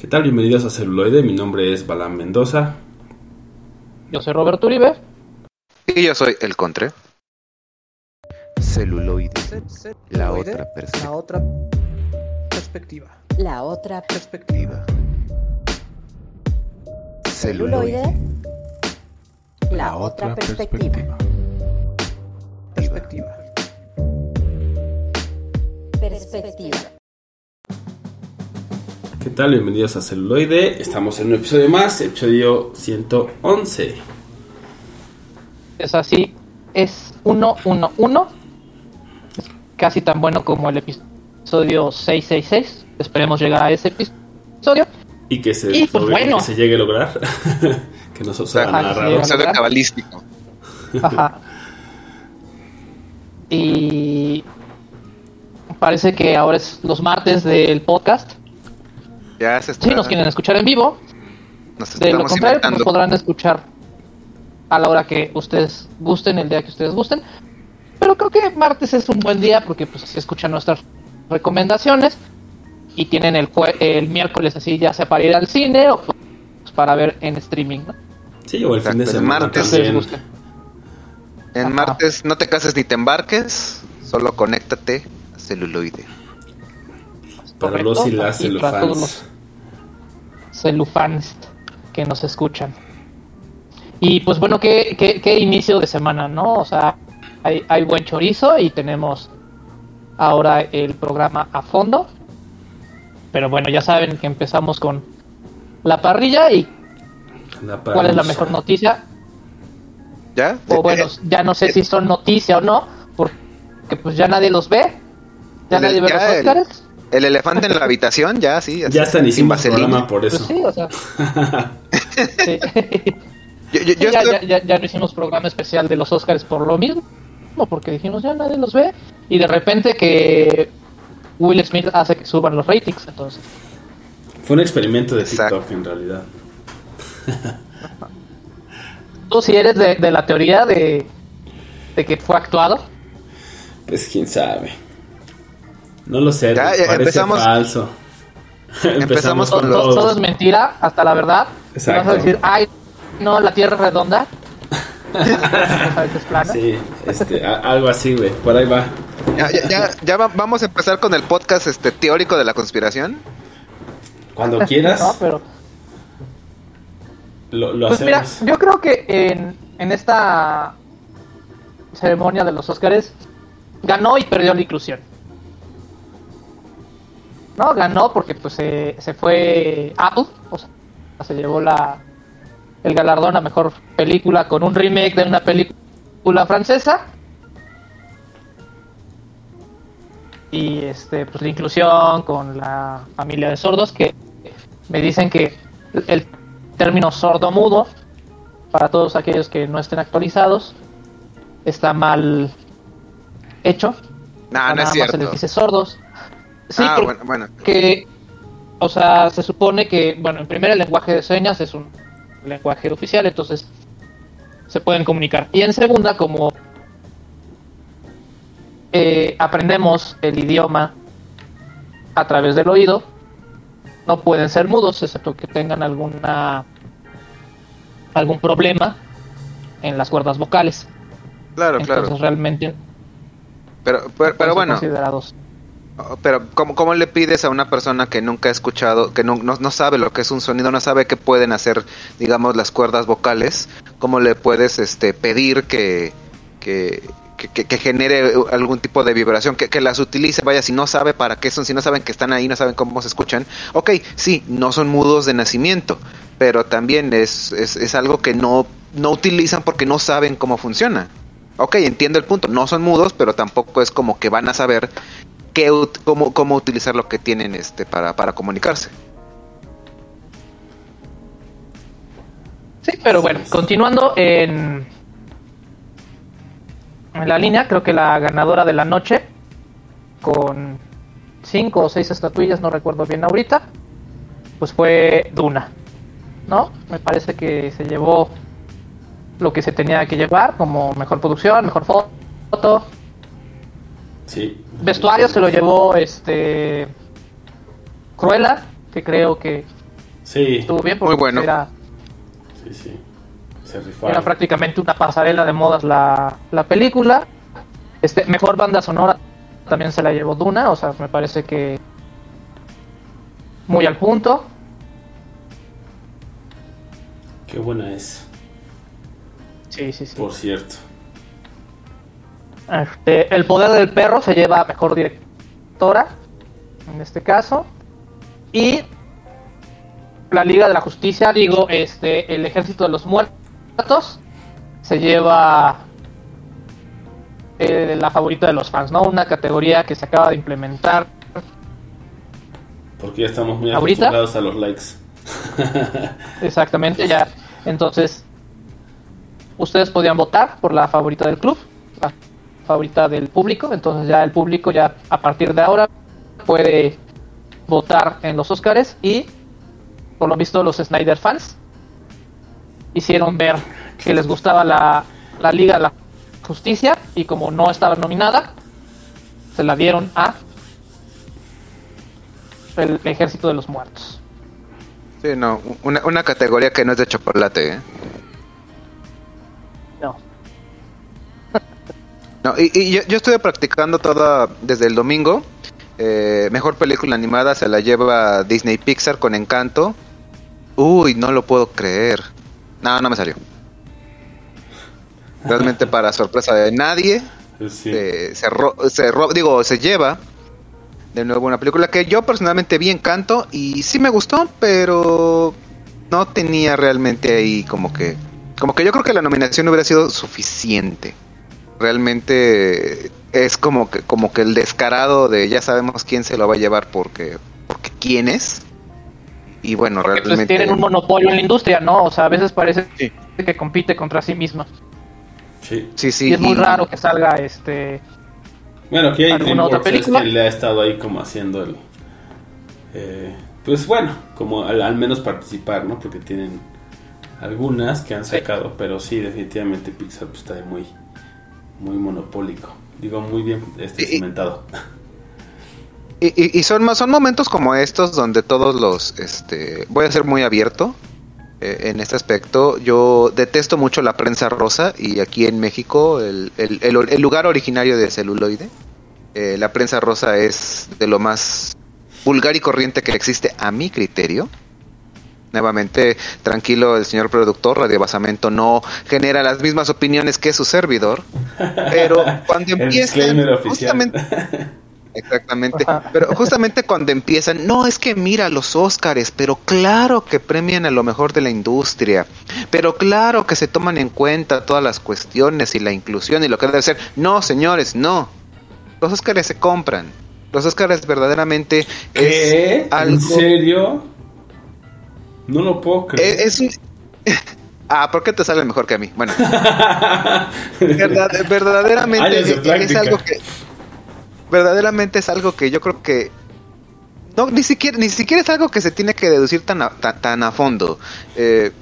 ¿Qué tal? Bienvenidos a Celuloide. Mi nombre es Balán Mendoza. Yo soy Roberto Uribe. Y yo soy el Contre. Celuloide. La otra perspectiva. La otra perspectiva. La otra Perspectiva. celuloide. La otra perspectiva. Perspectiva. Perspectiva. ¿Qué tal? Bienvenidos a Celuloide. Estamos en un episodio más, episodio 111. Es así, es 111. Es casi tan bueno como el episodio 666. Esperemos llegar a ese episodio. Y que se, Y, pues, logre- bueno. que se llegue a lograr. que nos llega. Episodio cabalístico. Ajá. Y parece que ahora es los martes del podcast. Ya se está. Si nos quieren escuchar en vivo, nos de lo contrario, pues, inventando. nos podrán escuchar a la hora que ustedes gusten, el día que ustedes gusten. Pero creo que martes es un buen día porque pues se escuchan nuestras recomendaciones y tienen el, jue- el miércoles así ya sea para ir al cine o pues, para ver en streaming. ¿no? Sí, o el fin de semana martes. En Ajá. martes no te cases ni te embarques. Solo conéctate a celuloide. Para Correcto, los y las celufans. los celufans que nos escuchan. Y pues bueno, qué, qué, qué inicio de semana, ¿no? O sea, hay, hay buen chorizo y tenemos ahora el programa a fondo. Pero bueno, ya saben que empezamos con la parrilla y La cuál es la mejor noticia. ¿Ya? O bueno, ya no sé si son noticia o no, porque pues ya nadie los ve. Ya El- nadie ve ya los el- Óscares. El elefante en la habitación, ya, sí. Ya hasta ni sin hicimos vaselina. programa por Pues eso. sí, o sea. sí. Yo, yo- Sí, yo ya, estoy- ya, ya, ya no hicimos programa especial de los Oscars por lo mismo, porque dijimos ya nadie los ve y de repente que Will Smith hace que suban los ratings, entonces Fue un experimento de Exacto. TikTok en realidad. tú si eres de, de la teoría de, de que fue actuado, Pues quién sabe. No lo sé, Ya, ya, parece empezamos- falso. Empezamos todo, con todo- los- todo es mentira hasta la verdad, Exacto. vas a decir, ay, no, la Tierra es redonda. Sí, este, a- algo así, güey. Por ahí va. ya, ya- ya- ya va- vamos a empezar con el podcast este teórico de la conspiración. Cuando quieras, No, pero lo, lo Pues mira, hacemos. yo creo que en, en esta ceremonia de los Óscares ganó y perdió la inclusión. No, ganó porque pues se, se fue Apple, o sea, se llevó la el galardón a mejor película con un remake de una película francesa. Y este pues la inclusión con la familia de sordos que me dicen que el término sordo mudo para todos aquellos que no estén actualizados está mal hecho. No, no nada es más se les cierto. dice sordos. Sí, ah, bueno, bueno. o sea, se supone que, bueno, en primer el lenguaje de señas es un lenguaje oficial, entonces se pueden comunicar. Y en segunda, como eh, aprendemos el idioma a través del oído, no pueden ser mudos, excepto que tengan alguna algún problema en las cuerdas vocales. Claro, Entonces claro. realmente Pero, pero, pero bueno, considerados. Oh, Pero, ¿cómo, ¿cómo le pides a una persona que nunca ha escuchado, que no, no, no sabe lo que es un sonido, no sabe qué pueden hacer, digamos, las cuerdas vocales? ¿Cómo le puedes este, pedir que, que, que, que- genere algún tipo de vibración, que, que las utilice? Vaya, si no sabe para qué son, si no saben que están ahí, no saben cómo se escuchan. Ok, sí, no son mudos de nacimiento, pero también es, es, es algo que no, no utilizan porque no saben cómo funciona. Ok, entiendo el punto, no son mudos, pero tampoco es como que van a saber qué ut- cómo, cómo utilizar lo que tienen este para, para comunicarse. Sí, pero bueno, continuando en, en la línea, creo que la ganadora de la noche, con cinco o seis estatuillas, no recuerdo bien ahorita, pues fue Duna, ¿no? Me parece que se llevó lo que se tenía que llevar, como mejor producción, mejor foto, Sí. Vestuario se lo llevó este Cruella, que creo que Sí, Estuvo bien Muy porque bueno. era, sí, sí. Se era prácticamente una pasarela de modas la, la película. Este, mejor banda sonora también se la llevó Duna, o sea, me parece que muy al punto. Qué buena es, Sí, sí, sí. por cierto. Este, el poder del perro se lleva a mejor directora, en este caso. Y la Liga de la Justicia, digo, este, el Ejército de los Muertos, se lleva eh, la favorita de los fans, ¿no? Una categoría que se acaba de implementar. Porque ya estamos muy ¿Ahorita? acostumbrados a los likes. Exactamente, ya. Entonces, ustedes podían votar por la favorita del club, favorita del público. Entonces, ya el público, ya a partir de ahora, puede votar en los Oscars. Y, por lo visto, los Snyder fans hicieron ver que les gustaba la, la Liga de la Justicia. Y como no estaba nominada, se la dieron a el Ejército de los Muertos. Sí, no, una, una categoría que no es de chocolate, ¿eh? No, y, y yo, yo estuve practicando toda desde el domingo. Eh, mejor película animada se la lleva Disney Pixar con Encanto. Uy, no lo puedo creer. No, no me salió. Realmente para sorpresa de nadie, Sí. eh, se, ro- se ro- digo, se lleva de nuevo una película que yo personalmente vi Encanto y sí me gustó, pero no tenía realmente ahí como que, como que yo creo que la nominación hubiera sido suficiente. Realmente es como que, como que el descarado de ya sabemos quién se lo va a llevar porque, porque quién es. Y bueno, Porque pues, realmente tienen un monopolio en la industria, ¿no? O sea, a veces parece Sí. que compite contra sí misma. Sí. sí, sí. y es muy y- raro que salga este. Bueno, que hay ¿Alguna otra película? quien le ha estado ahí como haciendo el... eh, pues bueno, como al, al menos participar, ¿no? Porque tienen algunas que han sacado, pero sí, definitivamente Pixar pues, está muy, muy monopólico. Digo, muy bien este, cimentado. Y, y- son, son momentos como estos donde todos los, este, voy a ser muy abierto eh, en este aspecto. Yo detesto mucho la prensa rosa y aquí en México el, el- el- el lugar originario de celuloide, eh, la prensa rosa es de lo más vulgar y corriente que existe a mi criterio. Nuevamente, tranquilo, el señor productor, Radio Basamento no genera las mismas opiniones que su servidor. Pero cuando El empieza disclaimer oficial. justamente, Exactamente. Pero justamente cuando empiezan, no es que mira los Óscares, pero claro que premian a lo mejor de la industria, pero claro que se toman en cuenta todas las cuestiones y la inclusión y lo que debe ser. No, señores, no. Los Óscares se compran. Los Óscares verdaderamente ¿Qué? es algo. ¿En serio? No lo puedo creer. Es, es un- Ah, ¿por qué te sale mejor que a mí? Bueno, verdad- verdaderamente es, algo que verdaderamente es algo que yo creo que no ni siquiera ni siquiera es algo que se tiene que deducir tan a, tan, tan a fondo. Eh,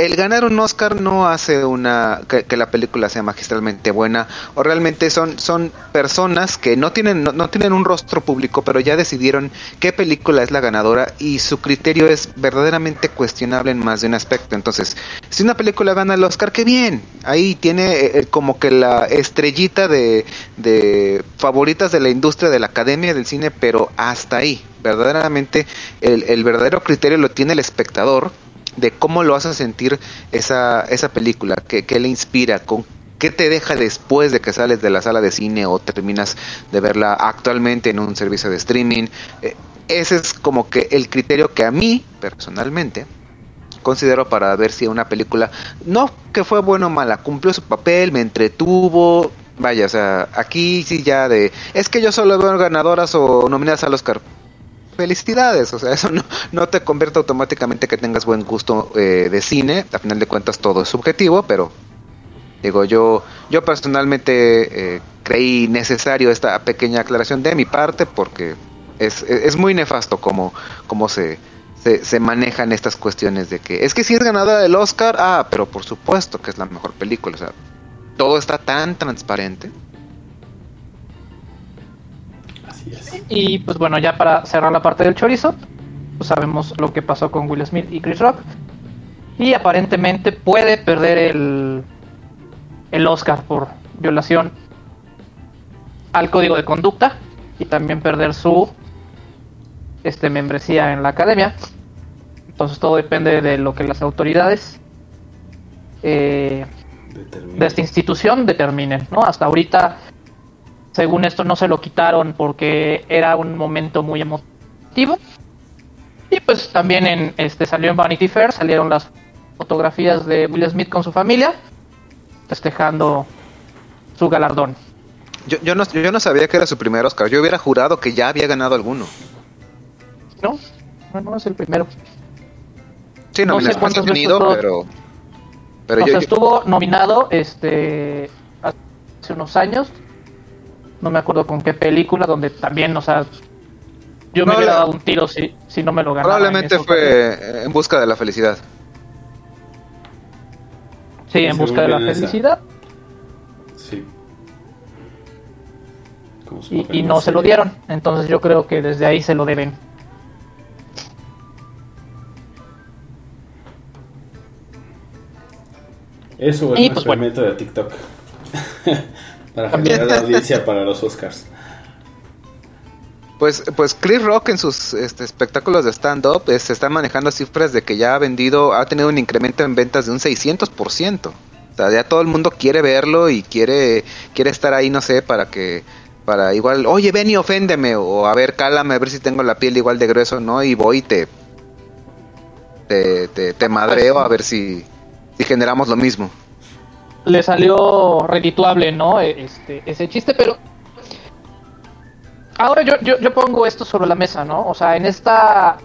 el ganar un Oscar no hace una que, la película sea magistralmente buena o realmente son son personas que no tienen no, no tienen un rostro público pero ya decidieron qué película es la ganadora y su criterio es verdaderamente cuestionable en más de un aspecto. Entonces si una película gana el Oscar qué bien. Ahí tiene eh, eh, como que la estrellita de, de favoritas de la industria de la academia del cine pero hasta ahí. Verdaderamente el, el verdadero criterio lo tiene el espectador de cómo lo hace sentir esa, esa película, qué, le inspira, con qué te deja después de que sales de la sala de cine o terminas de verla actualmente en un servicio de streaming. Eh, ese es como que el criterio que a mí, personalmente, considero para ver si una película, no que fue buena o mala, cumplió su papel, me entretuvo. Vaya, o sea, aquí sí ya de. Es que yo solo veo ganadoras o nominadas al Oscar felicidades, o sea, eso no, te convierte automáticamente que tengas buen gusto eh, de cine, a final de cuentas todo es subjetivo, pero digo yo, yo personalmente eh, creí necesario esta pequeña aclaración de mi parte porque es, es, muy nefasto como, como se, se, se manejan estas cuestiones de que es que si es ganadora del Oscar, ah, pero por supuesto que es la mejor película, o sea, todo está tan transparente. Así es. Y pues bueno, ya para cerrar la parte del chorizo, pues, sabemos lo que pasó con Will Smith y Chris Rock. Y aparentemente puede perder el, el Oscar por violación al código de conducta y también perder su este membresía en la academia. Entonces todo depende de lo que las autoridades eh, de esta institución determinen, ¿no? Hasta ahorita, según esto, no se lo quitaron porque era un momento muy emotivo. Y pues también en este salió en Vanity Fair, salieron las fotografías de Will Smith con su familia, festejando su galardón. Yo, yo, no, yo no sabía que era su primer Oscar. Yo hubiera jurado que ya había ganado alguno. ¿No? No, no es el primero. Sí, No sé veces tenido, pero... Pero yo- estuvo nominado este hace unos años. No me acuerdo con qué película, donde también, o sea, yo me hubiera dado un tiro si, si no me lo ganaba. en probablemente fue en busca de la felicidad. Sí, en busca de la esa. felicidad. Sí. Y, no se lo dieron. Entonces yo creo que desde ahí se lo deben. Eso es un pues, bueno. experimento de TikTok. para generar audiencia para los Oscars. Pues, pues Chris Rock en sus este, espectáculos de stand-up eh, se están manejando cifras de que ya ha vendido, ha tenido un incremento en ventas de un 600%. O sea, ya todo el mundo quiere verlo y quiere, quiere estar ahí, no sé, para que, para igual, oye, ven y oféndeme, o a ver, cálame, a ver si tengo la piel igual de grueso, ¿no? Y voy y te, te, te, te madreo a ver si, si generamos lo mismo. Le salió redituable, ¿no? E- Este, ese chiste, pero ahora yo, yo, yo pongo esto sobre la mesa, ¿no? O sea, en esta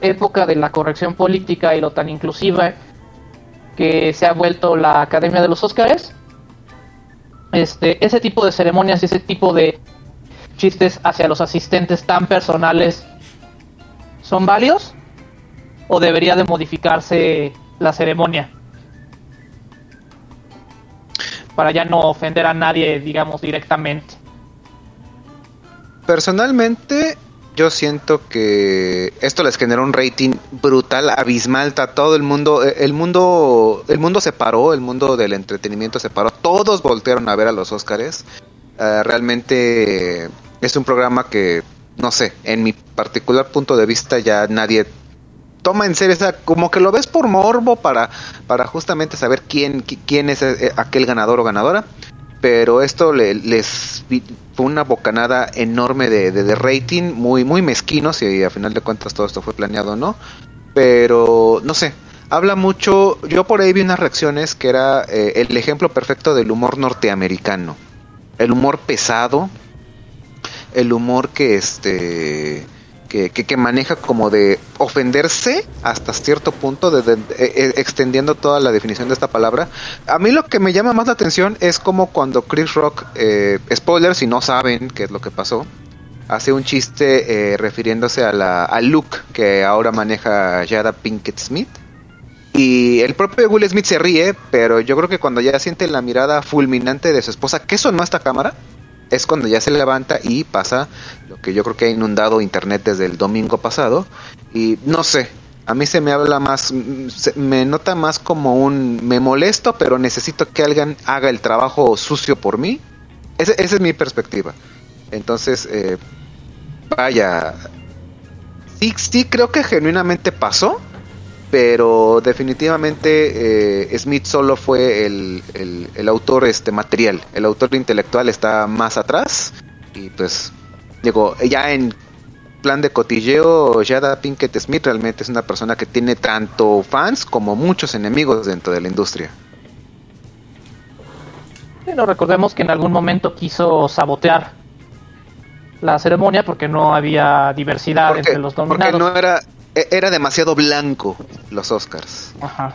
época de la corrección política y lo tan inclusiva que se ha vuelto la Academia de los Óscares, este, ese tipo de ceremonias y ese tipo de chistes hacia los asistentes tan personales son válidos o debería de modificarse la ceremonia para ya no ofender a nadie, digamos, directamente. Personalmente, yo siento que esto les generó un rating brutal, abismal. Está todo el mundo, eh, el mundo, el mundo se paró, el mundo del entretenimiento se paró. Todos voltearon a ver a los Óscares. Eh, realmente es un programa que, no sé, en mi particular punto de vista ya nadie toma en serio, o como que lo ves por morbo para, para justamente saber quién, qui- quién es eh, aquel ganador o ganadora. Pero esto le- les fue una bocanada enorme de, de- de rating, muy, muy mezquino, si a final de cuentas todo esto fue planeado o no. Pero, no sé, habla mucho, yo por ahí vi unas reacciones que era eh, el ejemplo perfecto del humor norteamericano. El humor pesado, el humor que este que, maneja como de ofenderse hasta cierto punto, de, eh, extendiendo toda la definición de esta palabra. A mí lo que me llama más la atención es como cuando Chris Rock, eh, spoiler si no saben qué es lo que pasó, hace un chiste eh, refiriéndose a la, al look que ahora maneja Jada Pinkett Smith. Y el propio Will Smith se ríe, pero yo creo que cuando ya siente la mirada fulminante de su esposa, que sonó a esta cámara, es cuando ya se levanta y pasa lo que yo creo que ha inundado internet desde el domingo pasado. Y no sé, a mí se me habla más, se- me nota más como un me molesto, pero necesito que alguien haga el trabajo sucio por mí. Esa es mi perspectiva. Entonces, eh, vaya, sí, sí creo que genuinamente pasó, pero definitivamente eh, Smith solo fue el, el- el autor este material, el autor intelectual está más atrás y pues digo, ya en plan de cotilleo, Jada Pinkett Smith realmente es una persona que tiene tanto fans como muchos enemigos dentro de la industria. Bueno, recordemos que en algún momento quiso sabotear la ceremonia porque no había diversidad Porque, entre los porque nominados. no era era demasiado blanco los Oscars. Ajá.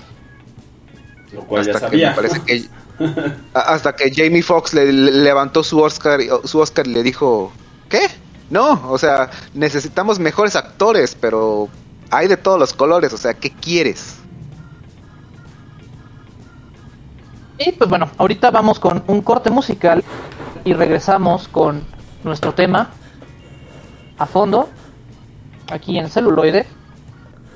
Lo cual ya hasta que sabía. me parece que a- hasta que Jamie Foxx le, le levantó su Oscar y- su Oscar y le dijo ¿qué? no o sea necesitamos mejores actores pero hay de todos los colores o sea ¿qué quieres? Y pues bueno, ahorita vamos con un corte musical y regresamos con nuestro tema a fondo aquí en celuloide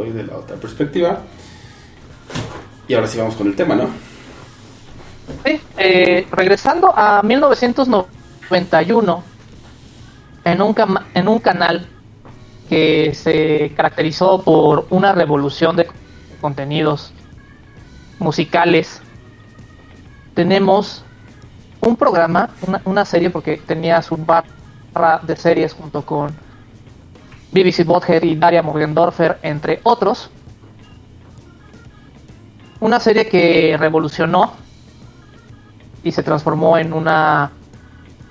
Celuloide, la otra perspectiva. Y ahora sí vamos con el tema, ¿no? Sí, eh, regresando a 1991, en un, en un canal que se caracterizó por una revolución de contenidos musicales, tenemos un programa, una, una serie, porque tenía su barra de series junto con BBC Bothead y Daria Morgendorfer, entre otros. Una serie que revolucionó y se transformó en una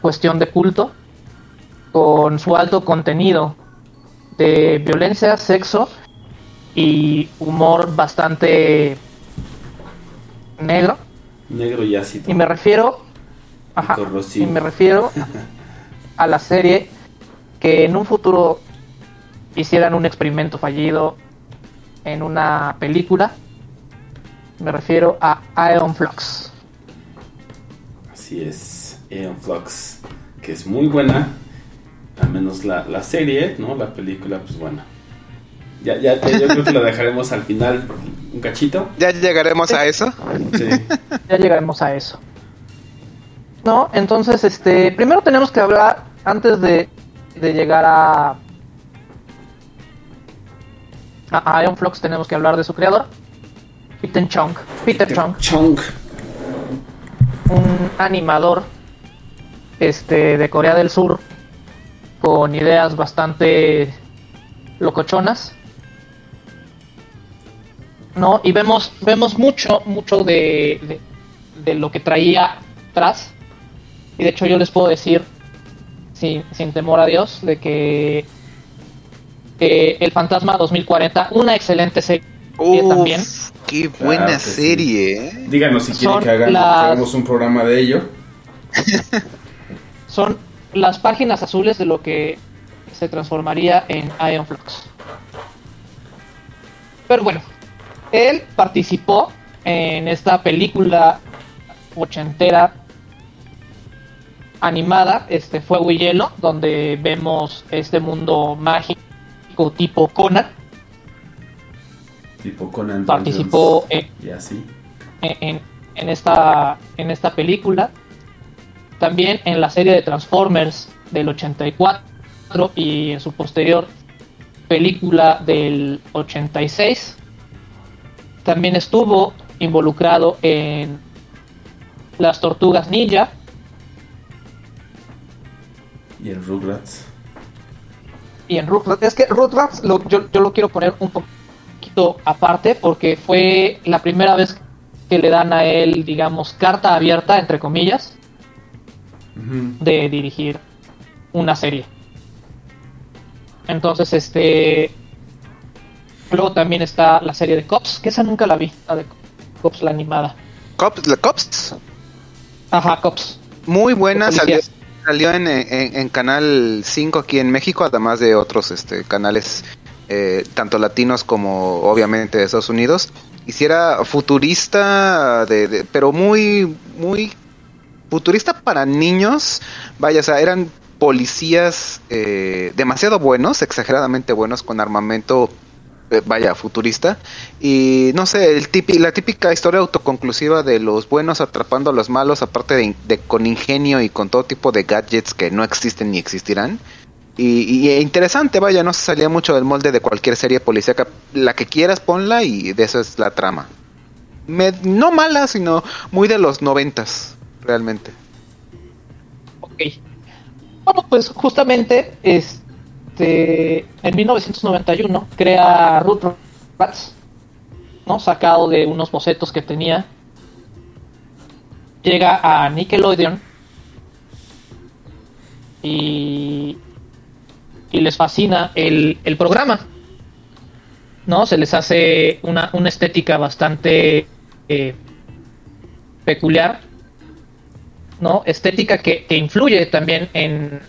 cuestión de culto con su alto contenido de violencia, sexo y humor bastante negro. Negro y ácido. Y me refiero ajá, y me refiero a la serie que en un futuro hicieran un experimento fallido en una película. Me refiero a Iron Flux. Así es, Aeon Flux, que es muy buena, al menos la, la serie, ¿no? La película, pues bueno. Ya, ya, ya- yo creo que lo dejaremos al final, un cachito. Ya llegaremos a eso. Sí. Ya llegaremos a eso. No, entonces, este, primero tenemos que hablar, antes de, de llegar a, a Iron Flux, tenemos que hablar de su creador, Peter Chung. Peter Chung, Chunk. un animador este, de Corea del Sur con ideas bastante locochonas. No, y vemos, vemos mucho, mucho de, de, de lo que traía atrás. Y de hecho yo les puedo decir, sin, sin temor a Dios, de que eh, El Fantasma 2040, una excelente serie también. Uf, qué buena Claro que sí. serie, ¿eh? Díganos si quieren que hagan- las- hagamos un programa de ello. son las páginas azules de lo que se transformaría en Ion Flux. Pero bueno, él participó en esta película ochentera animada, este Fuego y Hielo, donde vemos este mundo mágico tipo Conan. Tipo Conan Participó en, y así. en, en esta, en esta película. También en la serie de Transformers del 84 y en su posterior película del 86. También estuvo involucrado en las tortugas ninja Y en Rugrats. Y en Rugrats. Es que Rugrats lo- yo, yo lo quiero poner un poquito aparte porque fue la primera vez que le dan a él, digamos, carta abierta, entre comillas, de dirigir una serie. Entonces, este. Luego también está la serie de Cops, que esa nunca la vi, la de Cops, la animada. Cops, la Cops, Ajá, Cops. muy buena, salió. Salió en, en- Canal 5 aquí en México, además de otros este, canales, eh, tanto latinos como obviamente de Estados Unidos. Hiciera futurista, de, de- pero muy, muy futurista para niños. Vaya, o sea, eran policías eh, demasiado buenos, exageradamente buenos, con armamento, vaya, futurista. Y no sé, el tipi- la típica historia autoconclusiva de los buenos atrapando a los malos, aparte de, con ingenio y con todo tipo de gadgets que no existen ni existirán. Y, e interesante, vaya, no se salía mucho del molde de cualquier serie policíaca. La que quieras, ponla y de eso es la trama. No mala, sino muy de los noventas, realmente. Ok. Bueno, pues justamente este en 1991 crea Rugrats, ¿no? Sacado de unos bocetos que tenía. Llega a Nickelodeon y, les fascina el, el programa. ¿No? Se les hace una, una estética bastante eh, peculiar ¿no? Estética que, que influye también en,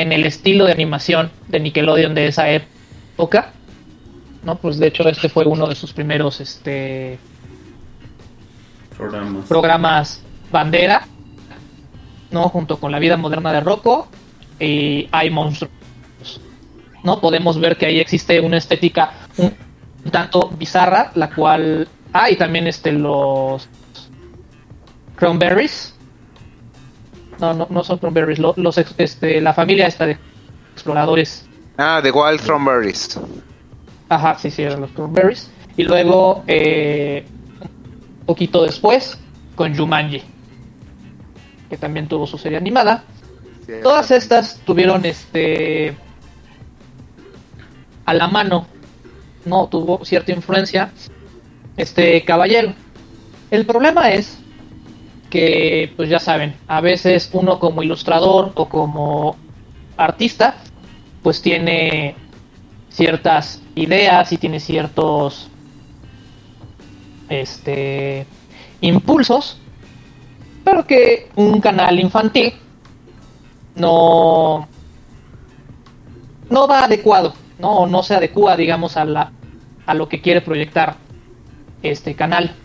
en el estilo de animación de Nickelodeon de esa época. ¿no? Pues de hecho este fue uno de sus primeros este, Programas. programas bandera, ¿no? Junto con la vida moderna de Rocco y Hay monstruos. ¿No? Podemos ver que ahí existe una estética un tanto bizarra, la cual hay también este los Cranberries. No, no, no son Cranberries, lo- los, ex- este, la familia esta de exploradores Ah, The Wild Thornberries. Ajá, sí, sí, eran los Cranberries. Y luego, eh, un poquito después, con Jumanji, que también tuvo su serie animada. Todas estas tuvieron este a la mano, no tuvo cierta influencia este caballero. El problema es que, pues ya saben, a veces uno como ilustrador o como artista, pues tiene ciertas ideas y tiene ciertos este impulsos pero que un canal infantil no no va adecuado no no se adecua digamos a la a lo que quiere proyectar este canal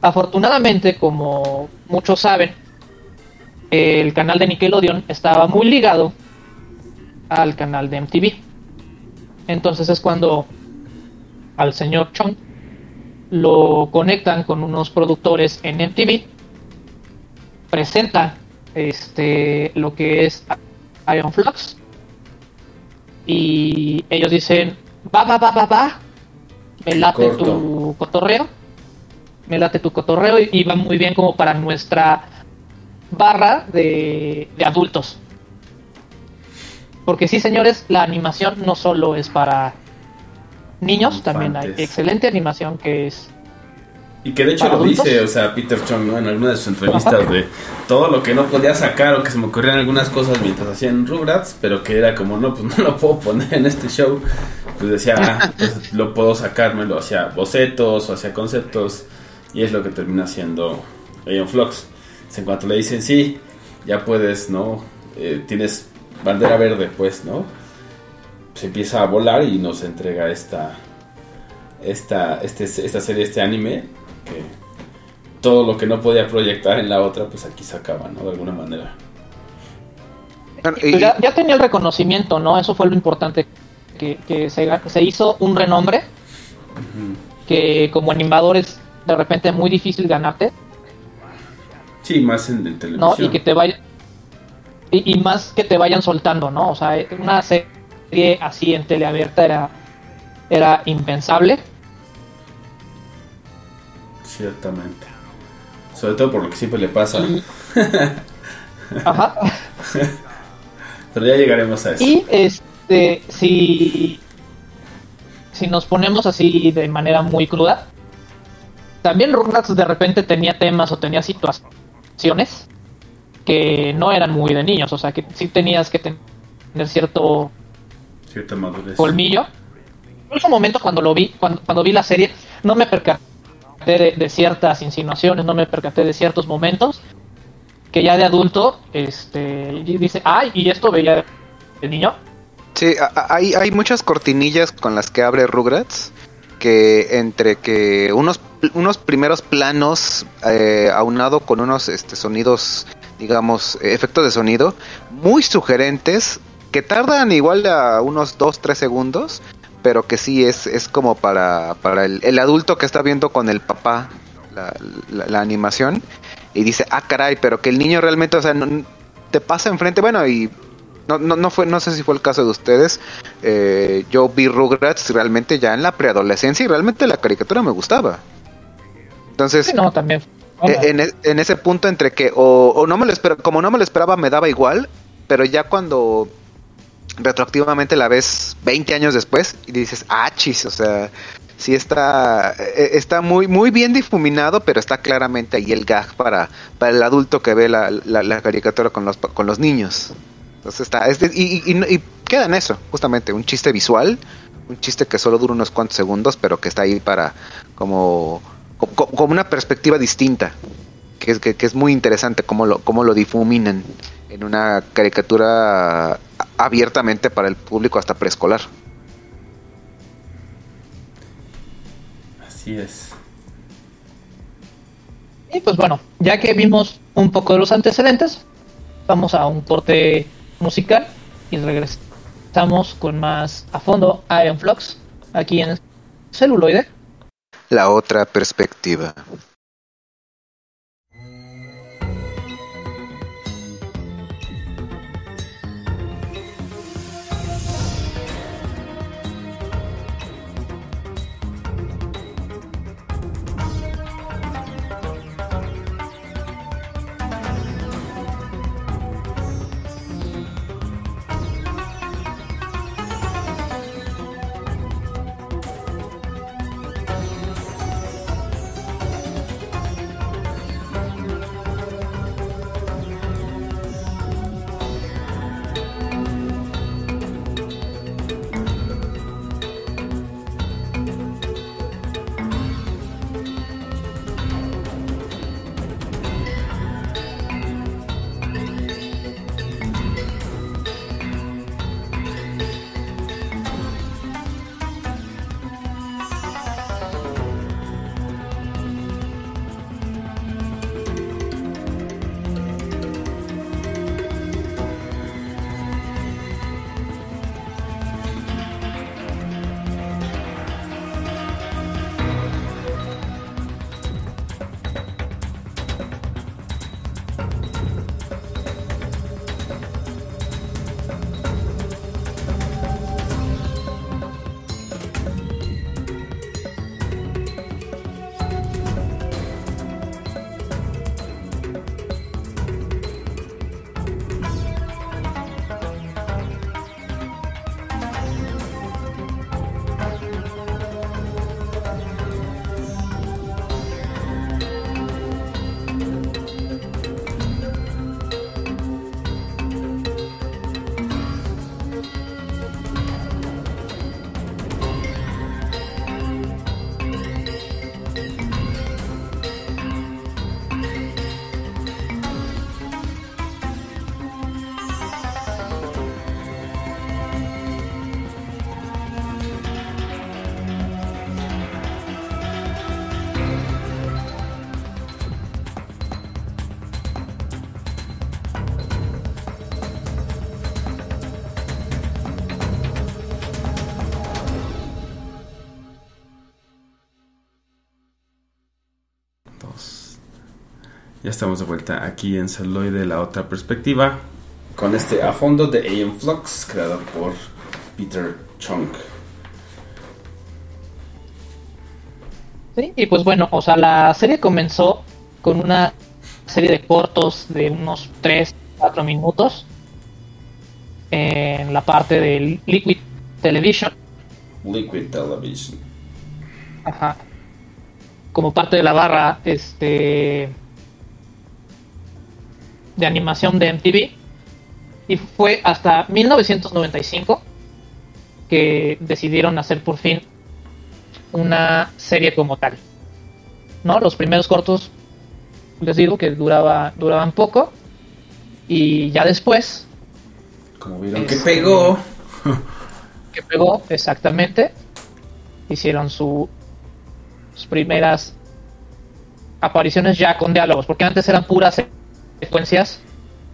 afortunadamente como muchos saben el canal de Nickelodeon estaba muy ligado al canal de MTV entonces es cuando al señor Chong lo conectan con unos productores en MTV, presentan este lo que es Iron Flux y ellos dicen va va va va va me late Corto. tu cotorreo me late tu cotorreo y, y va muy bien como para nuestra barra de, de adultos porque sí, señores, la animación no solo es para niños, también hay excelente animación que es... Y que de hecho ¿Para lo adultos? dice, o sea, Peter Chung, ¿no? En alguna de sus entrevistas de todo lo que no podía sacar o que se me ocurrían algunas cosas mientras hacían Rugrats, pero que era como, no, pues no lo puedo poner en este show. Pues decía, ah, pues lo puedo sacar, me lo hacía bocetos o hacía conceptos y es lo que termina haciendo Ion Flux. En cuanto le dicen, sí, ya puedes, ¿no? Eh, tienes bandera verde, pues, ¿no? Se empieza a volar y nos entrega esta esta, este, esta serie, este anime, que todo lo que no podía proyectar en la otra, pues aquí se acaba, ¿no? De alguna manera. Ya, ya tenía el reconocimiento, ¿no? Eso fue lo importante, que, que se, se hizo un renombre, que como animadores de repente muy difícil ganarte, Sí, más en, ¿no? televisión. Y que te vayan. Y, y más que te vayan soltando, ¿no? O sea, una serie así en teleabierta era, era impensable. Ciertamente. Sobre todo por lo que siempre le pasa. Y- Ajá. Pero ya llegaremos a eso. Y este, si, si nos ponemos así de manera muy cruda, también Rugrats de repente tenía temas o tenía situaciones que no eran muy de niños, o sea que sí tenías que tener cierto Cierta madurez. colmillo. En ese momento cuando lo vi, cuando, cuando vi la serie, no me percaté de, de ciertas insinuaciones, no me percaté de ciertos momentos que ya de adulto, este, dice, ay, y esto veía de niño. Sí, hay, hay muchas cortinillas con las que abre Rugrats que entre que unos unos primeros planos eh, aunado con unos este, sonidos digamos efectos de sonido muy sugerentes que tardan igual a unos 2 3 segundos pero que sí es, es como para, para el, el adulto que está viendo con el papá la, la- la animación y dice ah caray pero que el niño realmente o sea no- te pasa enfrente bueno y no, no, no fue, no sé si fue el caso de ustedes. Eh, yo vi Rugrats realmente ya en la preadolescencia y realmente la caricatura me gustaba. Entonces, Sí, no, también. eh, en, e- en ese punto entre que o, o no me lo esperaba, como no me lo esperaba me daba igual, pero ya cuando retroactivamente la ves 20 años después y dices, ah, chis, o sea, sí está, eh, está muy, muy bien difuminado, pero está claramente ahí el gag para, para el adulto que ve la, la- la caricatura con los, con los niños. Entonces está, es de- y, y- y- y queda en eso, justamente, un chiste visual, un chiste que solo dura unos cuantos segundos, pero que está ahí para como, como, como una perspectiva distinta, que es, que, que es muy interesante cómo lo, cómo lo difuminan en una caricatura a- abiertamente para el público hasta preescolar. Así es. Y pues bueno, ya que vimos un poco de los antecedentes, vamos a un corte musical y regresamos con más a fondo Iron Flux aquí en celuloide. La otra perspectiva. Ya estamos de vuelta aquí en Celoide, la otra perspectiva, con este a fondo de Aeon Flux, creado por Peter Chung. Sí, y pues bueno, o sea, la serie comenzó con una serie de cortos de unos 3, 4 minutos en la parte del Liquid Television. Liquid Television. Ajá. Como parte de la barra este de animación de MTV. Y fue hasta 1995 que decidieron hacer por fin una serie como tal. ¿No? Los primeros cortos les digo que duraba duraban poco y ya después Como vieron que Este- pegó. que pegó exactamente hicieron su, sus primeras apariciones ya con diálogos porque antes eran puras secuencias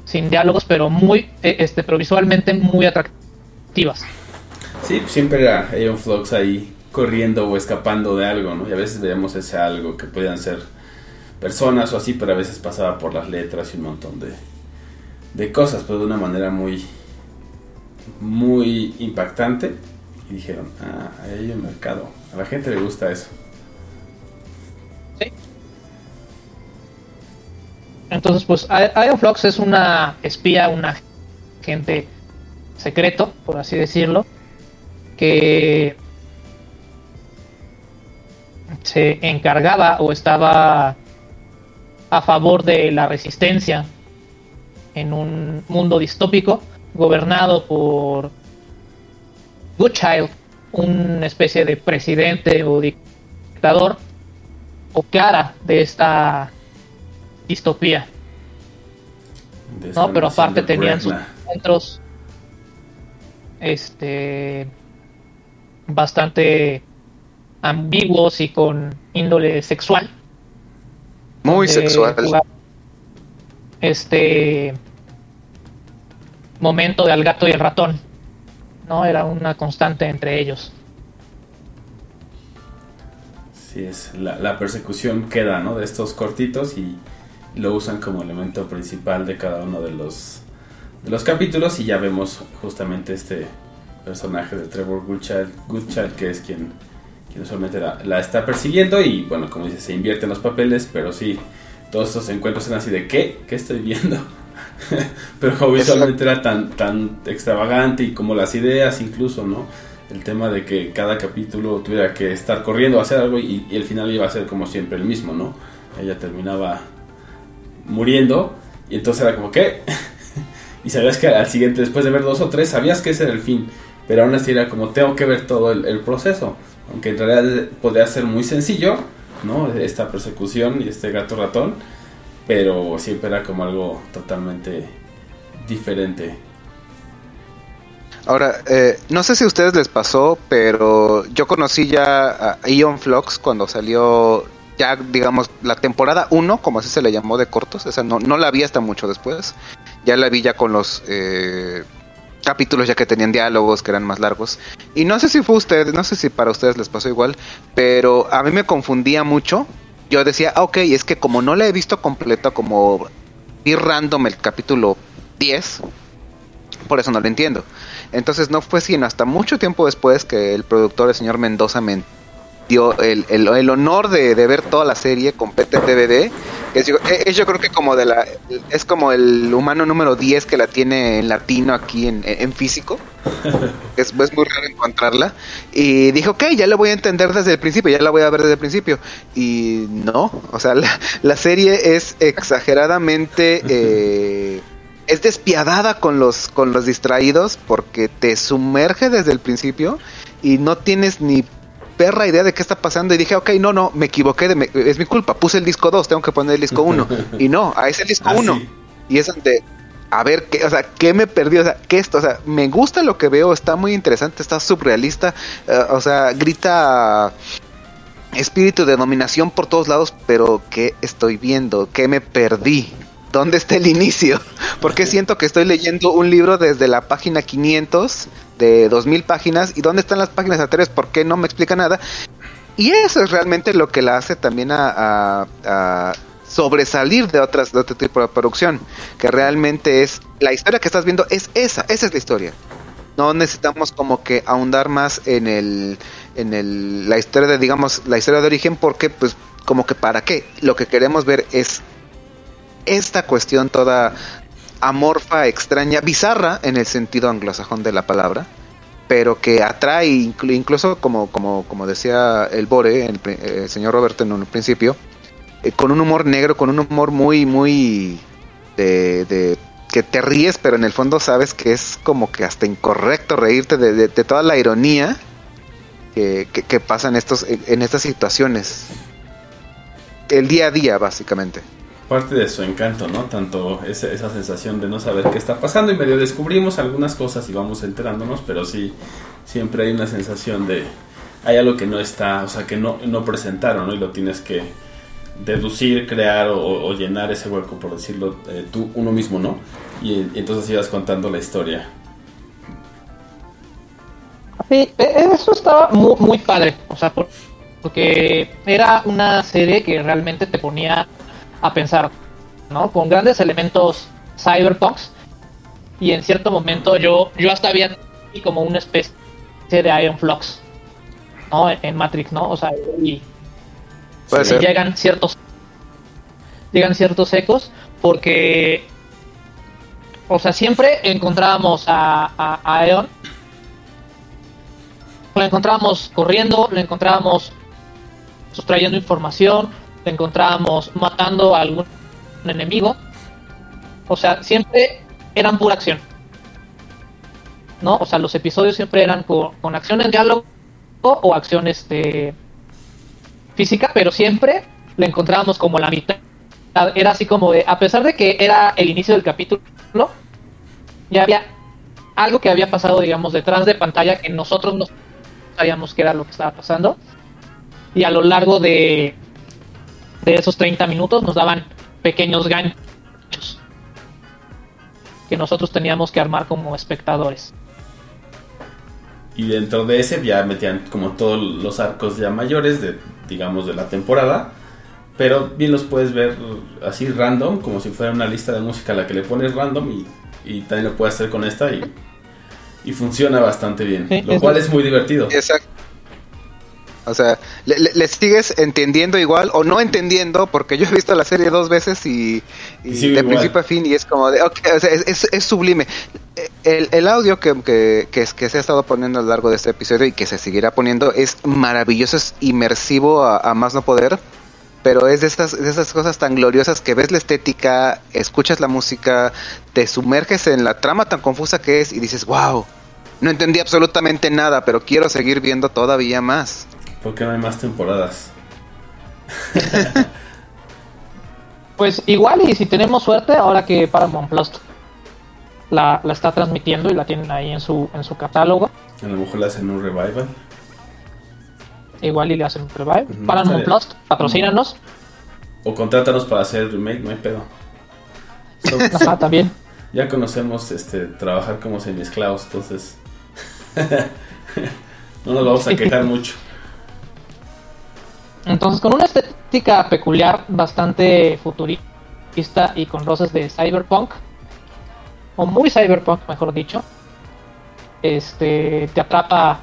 sin diálogos pero muy eh, este pero visualmente muy atractivas Sí, siempre era Aeon Flux ahí corriendo o escapando de algo, ¿no? Y a veces veíamos ese algo que podían ser personas o así, pero a veces pasaba por las letras y un montón de, de cosas, pero de una manera muy, muy impactante. Y dijeron, ah, ahí hay un mercado. A la gente le gusta eso. ¿sí? Entonces pues I- Iron Flux es una espía un agente secreto por así decirlo que se encargaba o estaba a favor de la resistencia en un mundo distópico gobernado por Goodchild, una especie de presidente o dictador o cara de esta distopía. No, pero aparte tenían sus encuentros este bastante ambiguos y con índole sexual. Muy sexual. Este momento de al gato y el ratón. No, era una constante entre ellos. Sí, es la, la persecución queda, ¿no? De estos cortitos y lo usan como elemento principal de cada uno de los de los capítulos y ya vemos justamente este personaje de Trevor Goodchild, Goodchild que es quien, quien usualmente la, la está persiguiendo y bueno, como dice, se invierten los papeles, pero sí, todos estos encuentros eran así de ¿qué? ¿Qué estoy viendo? pero como visualmente era tan, tan extravagante y como las ideas incluso, ¿no? el tema de que cada capítulo tuviera que estar corriendo a hacer algo y, y el final iba a ser como siempre el mismo, ¿no? Ella terminaba muriendo y entonces era como que y sabías que al siguiente después de ver dos o tres sabías que ese era el fin, pero aún así era como tengo que ver todo el, el proceso, aunque en realidad podría ser muy sencillo, ¿no? Esta persecución y este gato ratón, pero siempre era como algo totalmente diferente. Ahora, eh, no sé si a ustedes les pasó, pero yo conocí ya a Ion Flux cuando salió ya, digamos, la temporada 1, como así se le llamó de cortos. O sea, no, no la vi hasta mucho después. Ya la vi ya con los eh, capítulos ya que tenían diálogos, que eran más largos. Y no sé si fue ustedes, no sé si para ustedes les pasó igual, pero a mí me confundía mucho. Yo decía, ah, ok, es que como no la he visto completa, como vi random el capítulo 10, por eso no lo entiendo. Entonces no fue sino hasta mucho tiempo después que el productor, el señor Mendoza, me dio el, el- el honor de, de ver toda la serie completa en DVD. Es, yo- es yo creo que como de la es como el humano número 10 que la tiene en latino aquí en, en físico. Es, es muy raro encontrarla. Y dije, ok, ya la voy a entender desde el principio, ya la voy a ver desde el principio. Y no, o sea, la, la serie es exageradamente... eh, es despiadada con los, con los distraídos porque te sumerge desde el principio y no tienes ni perra idea de qué está pasando y dije, ok, no, no, me equivoqué, de, me- es mi culpa, puse el disco 2, tengo que poner el disco 1 y no, a ese disco Ah, 1 sí. y es donde a ver qué, o sea, qué me perdí, o sea, qué esto, o sea, me gusta lo que veo, está muy interesante, está surrealista, eh, o sea, grita espíritu de dominación por todos lados, pero ¿qué estoy viendo? ¿Qué me perdí? ¿Dónde está el inicio? Porque siento que estoy leyendo un libro desde la página 500 de 2000 páginas y dónde están las páginas anteriores? ¿Por qué no me explica nada? Y eso es realmente lo que la hace también a, a- sobresalir de otras de otro tipo de producción, que realmente es la historia que estás viendo es esa, esa es la historia. No necesitamos como que ahondar más en el en el la historia de digamos la historia de origen porque pues como que para qué, lo que queremos ver es esta cuestión toda amorfa, extraña, bizarra en el sentido anglosajón de la palabra, pero que atrae inclu- incluso como como como decía el Bore, el, eh, señor Roberto en un principio, eh, con un humor negro, con un humor muy muy de, de- que te ríes, pero en el fondo sabes que es como que hasta incorrecto reírte de, de- toda la ironía que, que, pasa en estos en estas situaciones. El día a día, básicamente. Parte de su encanto, ¿no? Tanto esa, esa sensación de no saber qué está pasando y medio descubrimos algunas cosas y vamos enterándonos, pero sí, siempre hay una sensación de hay algo que no está, o sea, que no, no presentaron, ¿no? Y lo tienes que deducir, crear o, o llenar ese hueco, por decirlo, eh, tú, uno mismo, ¿no? Y, entonces ibas contando la historia. Sí, e- eso estaba muy, muy padre, o sea, por- porque era una serie que realmente te ponía a pensar, ¿no? Con grandes elementos cyberpunks y en cierto momento yo, yo hasta había como una especie de Iron Flux, ¿no? En Matrix, ¿no? O sea, y, llegan ciertos llegan ciertos ecos porque o sea siempre encontrábamos a, a, a Aeon lo encontrábamos corriendo lo encontrábamos sustrayendo información lo encontrábamos matando a algún enemigo o sea siempre eran pura acción no o sea los episodios siempre eran con, acción en diálogo o acción este física, pero siempre le encontrábamos como la mitad. Era así como de, a pesar de que era el inicio del capítulo, ya había algo que había pasado, digamos, detrás de pantalla que nosotros no sabíamos que era lo que estaba pasando. Y a lo largo de, de esos 30 minutos nos daban pequeños ganchos que nosotros teníamos que armar como espectadores. Y dentro de ese ya metían como todos los arcos ya mayores de, digamos, de la temporada. Pero bien los puedes ver así random, como si fuera una lista de música a la que le pones random y, y también lo puedes hacer con esta y, y funciona bastante bien. Sí, lo cual es muy divertido. Exacto. O sea, le, sigues entendiendo igual o no entendiendo, porque yo he visto la serie dos veces y, de igual. principio a fin y es como de, ok, o sea, es, es- es sublime. El, el audio que, que, que, es- que se ha estado poniendo a lo largo de este episodio y que se seguirá poniendo es maravilloso, es inmersivo a, a más no poder, pero es de esas, de esas cosas tan gloriosas que ves la estética, escuchas la música, te sumerges en la trama tan confusa que es y dices, wow. No entendí absolutamente nada, pero quiero seguir viendo todavía más. Porque no hay más temporadas. Pues igual y si tenemos suerte, ahora que Paramount Plus la, la está transmitiendo y la tienen ahí en su, en su catálogo, A lo mejor le hacen un revival. igual y le hacen un revive. Ujú, Paramount estaría- Plus, patrocínanos. O contrátanos para hacer el remake, no hay pedo. So- Ajá, también. ya conocemos este trabajar como semiesclavos, entonces no nos vamos a quejar mucho. Entonces, con una estética peculiar, bastante futurista y con roces de cyberpunk, o muy cyberpunk, mejor dicho, este te atrapa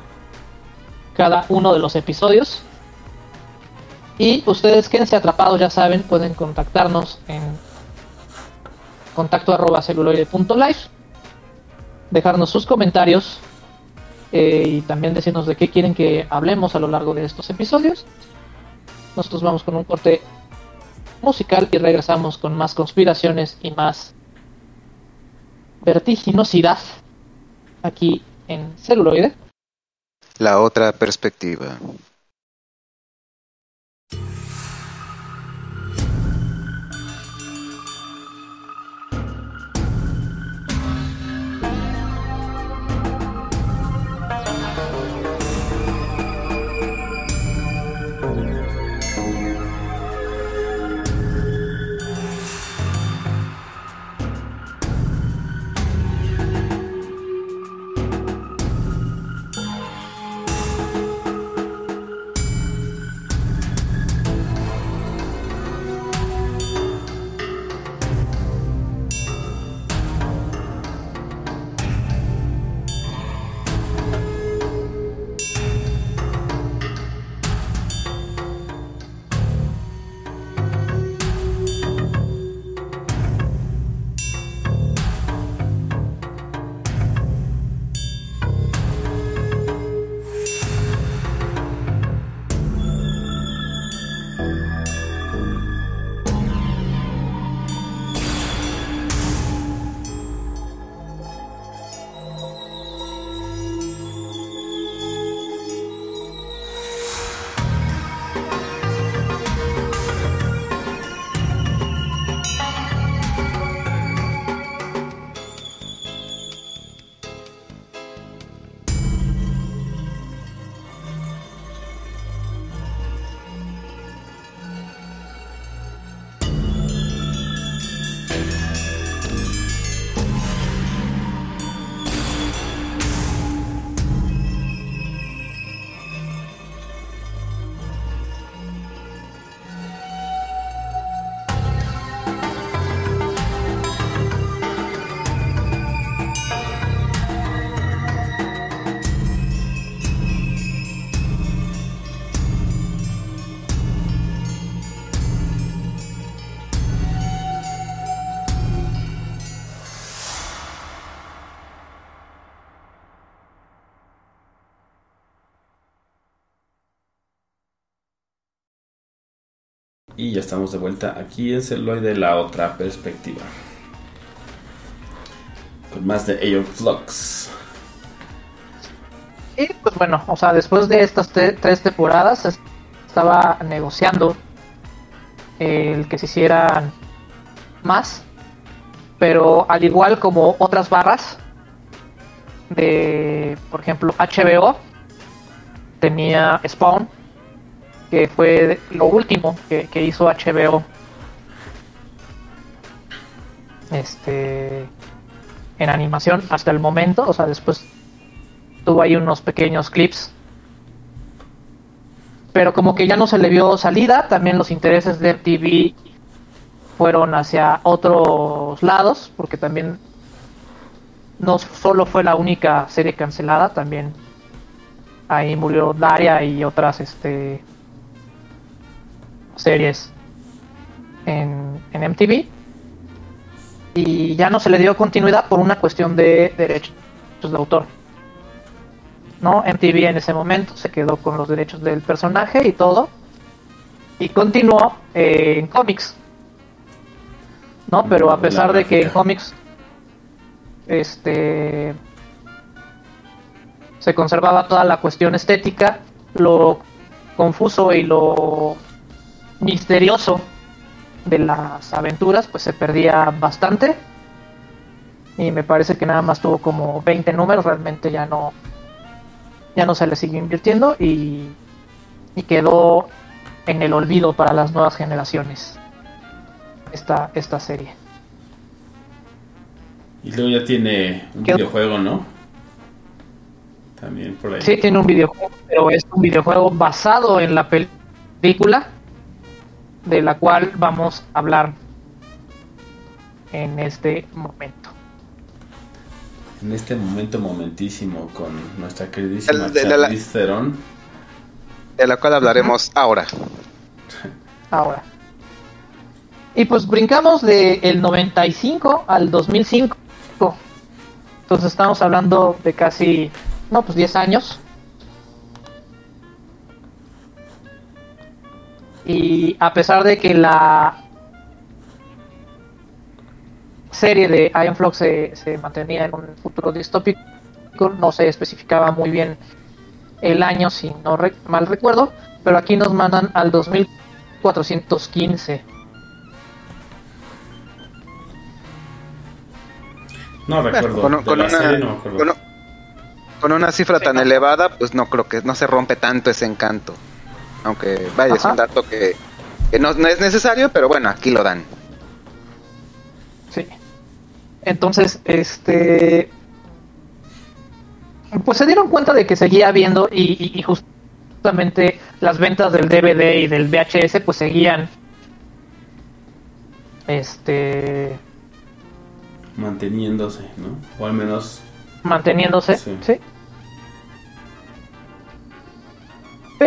cada uno de los episodios. Y ustedes quédense atrapados, ya saben, pueden contactarnos en contacto arroba dejarnos sus comentarios eh, y también decirnos de qué quieren que hablemos a lo largo de estos episodios. Nosotros vamos con un corte musical y regresamos con más conspiraciones y más vertiginosidad aquí en celuloide. La otra perspectiva. Y ya estamos de vuelta aquí en Celuloide, la otra perspectiva. Con más de Aeon Flux. Y pues bueno, o sea, después de estas tres temporadas es- estaba negociando el que se hicieran más, pero al igual como otras barras de, por ejemplo, HBO, tenía Spawn, que fue lo último que, que hizo HBO. Este en animación hasta el momento, o sea, después tuvo ahí unos pequeños clips. Pero como que ya no se le vio salida, también los intereses de MTV fueron hacia otros lados, porque también no solo fue la única serie cancelada, también ahí murió Daria y otras este series en, en MTV y ya no se le dio continuidad por una cuestión de derechos de autor. ¿no? MTV en ese momento se quedó con los derechos del personaje y todo. Y continuó eh, en cómics. ¿No? Pero a pesar de que en cómics este se conservaba toda la cuestión estética, lo confuso y lo misterioso de las aventuras pues se perdía bastante y me parece que nada más tuvo como 20 números realmente ya no ya no se le siguió invirtiendo y, y quedó en el olvido para las nuevas generaciones esta, esta serie Y luego ya tiene un ¿Qué- videojuego, ¿no? También por ahí. sí tiene un videojuego pero es un videojuego basado en la pel- película de la cual vamos a hablar en este momento En este momento momentísimo con nuestra queridísima El de la- Charlize Theron. De la cual hablaremos ahora. ahora. Y pues brincamos del 95 al 2005. Entonces estamos hablando de casi, no, pues 10 años. Y a pesar de que la serie de Iron Flux se, se mantenía en un futuro distópico, no se especificaba muy bien el año, si no re- mal recuerdo, pero aquí nos mandan al 2415. No recuerdo. Con, una, serie no me acuerdo. con- con una cifra tan elevada, pues no creo que no se rompe tanto ese encanto. Aunque vaya, es un dato que, que no, no es necesario, pero bueno, aquí lo dan. Sí. Entonces, este. Pues se dieron cuenta de que seguía habiendo y, y- y justamente las ventas del DVD y del VHS pues seguían este Manteniéndose, ¿no? O al menos. manteniéndose, Sí. sí.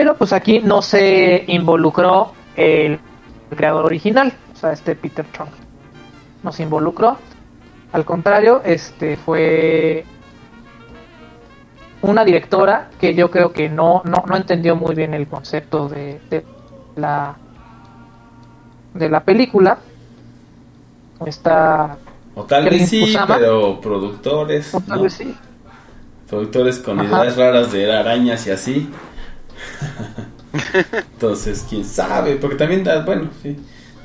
Pero pues aquí no se involucró el creador original, o sea, este Peter Chung. No se involucró. Al contrario, este fue una directora que yo creo que no, no, no entendió muy bien el concepto de, de la de la película. Está O tal vez sí, Kusama. pero productores. o tal ¿no? vez sí. Productores con Ajá. ideas raras de arañas y así. Entonces, quién sabe. Porque también, da- bueno, sí.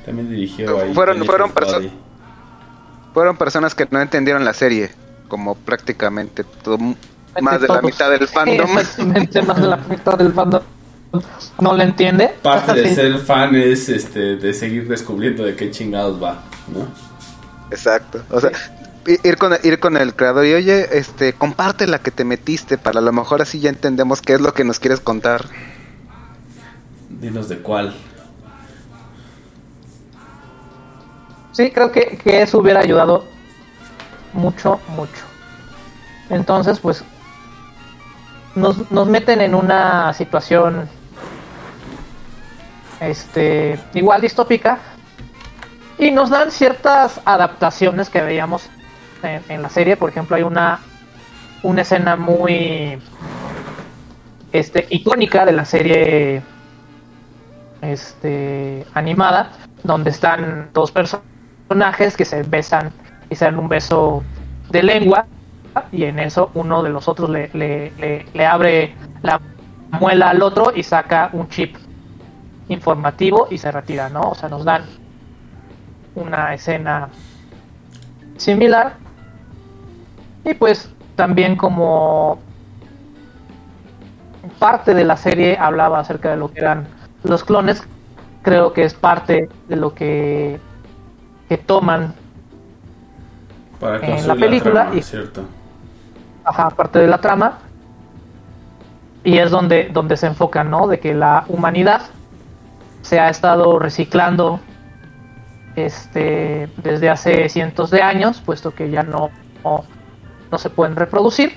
También dirigió ahí. Fueron- fueron perso-. Fueron personas que no entendieron la serie, como prácticamente todo, más de la mitad del fandom. Exactamente, más de la mitad del fandom no le entiende. Parte de Sí. ser fan es este, de seguir descubriendo de qué chingados va, ¿no? Exacto. O sea, ir con, ir con el creador y oye, este, comparte la que te metiste para a lo mejor así ya entendemos qué es lo que nos quieres contar. Dinos de cuál. Sí, creo que, que eso hubiera ayudado mucho, mucho. Entonces, pues, nos, nos meten en una situación, este, igual distópica, y nos dan ciertas adaptaciones que veíamos en, la serie. Por ejemplo, hay una, una escena muy, este, icónica de la serie este, animada, donde están dos personajes que se besan y se dan un beso de lengua, y en eso uno de los otros le, le, le- le abre la muela al otro y saca un chip informativo y se retira, ¿no? O sea, nos dan una escena similar. Y pues también como parte de la serie hablaba acerca de lo que eran los clones, creo que es parte de lo que, que toman Para en la película trama, y- ¿cierto? ajá, parte de la trama. Y es donde, donde se enfoca, ¿no? De que la humanidad se ha estado reciclando este, desde hace cientos de años, puesto que ya no, no, no se pueden reproducir.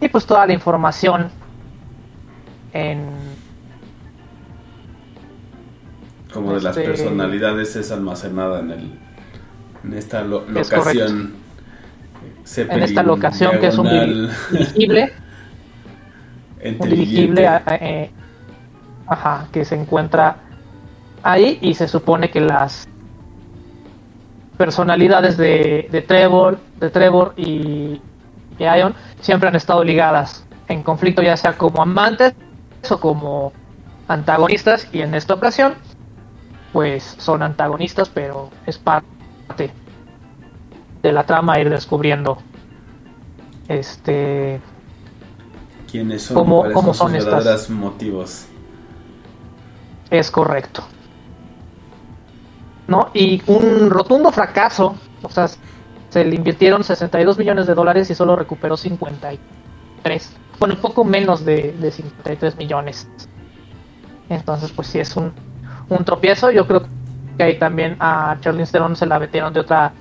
Y pues toda la información en, Como de las Este- personalidades es almacenada en el en esta lo- Es locación. en esta locación que es un dirigible, un dirigible eh, ajá, que se encuentra ahí y se supone que las personalidades de, de Trevor, de Trevor y, y Ion siempre han estado ligadas en conflicto ya sea como amantes o como antagonistas y en esta ocasión pues son antagonistas pero es parte de la trama ir descubriendo este ¿Quiénes son? ¿Cómo- ¿Cuáles cómo son estas? verdaderos motivos? Es correcto. ¿No? Y un rotundo fracaso. O sea, se le invirtieron 62 millones de dólares y solo recuperó 53. Bueno, un poco menos de, de 53 millones. Entonces, pues sí es un, un tropiezo. Yo creo que ahí también a Charlize Theron se la metieron de otra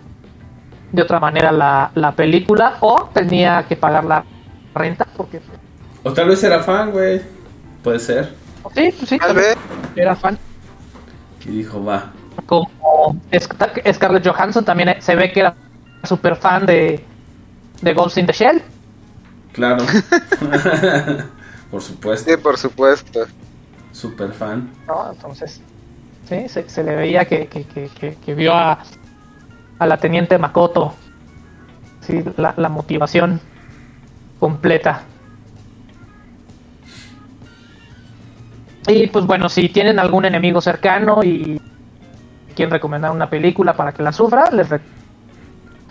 de otra manera la, la película o tenía que pagar la renta porque O tal vez era fan, güey. Puede ser. sí, pues sí, Tal vez. era fan. Y dijo, va. Como Scar- Scarlett Johansson también se ve que era super fan de, de Ghost in the Shell. Claro. Por supuesto. Sí, por supuesto. Super fan. ¿no? Entonces, sí, se, se le veía que, que, que, que- que vio a, a la teniente Makoto. Sí, la, la motivación completa. Y pues bueno, si tienen algún enemigo cercano y quieren recomendar una película para que la sufra, les re-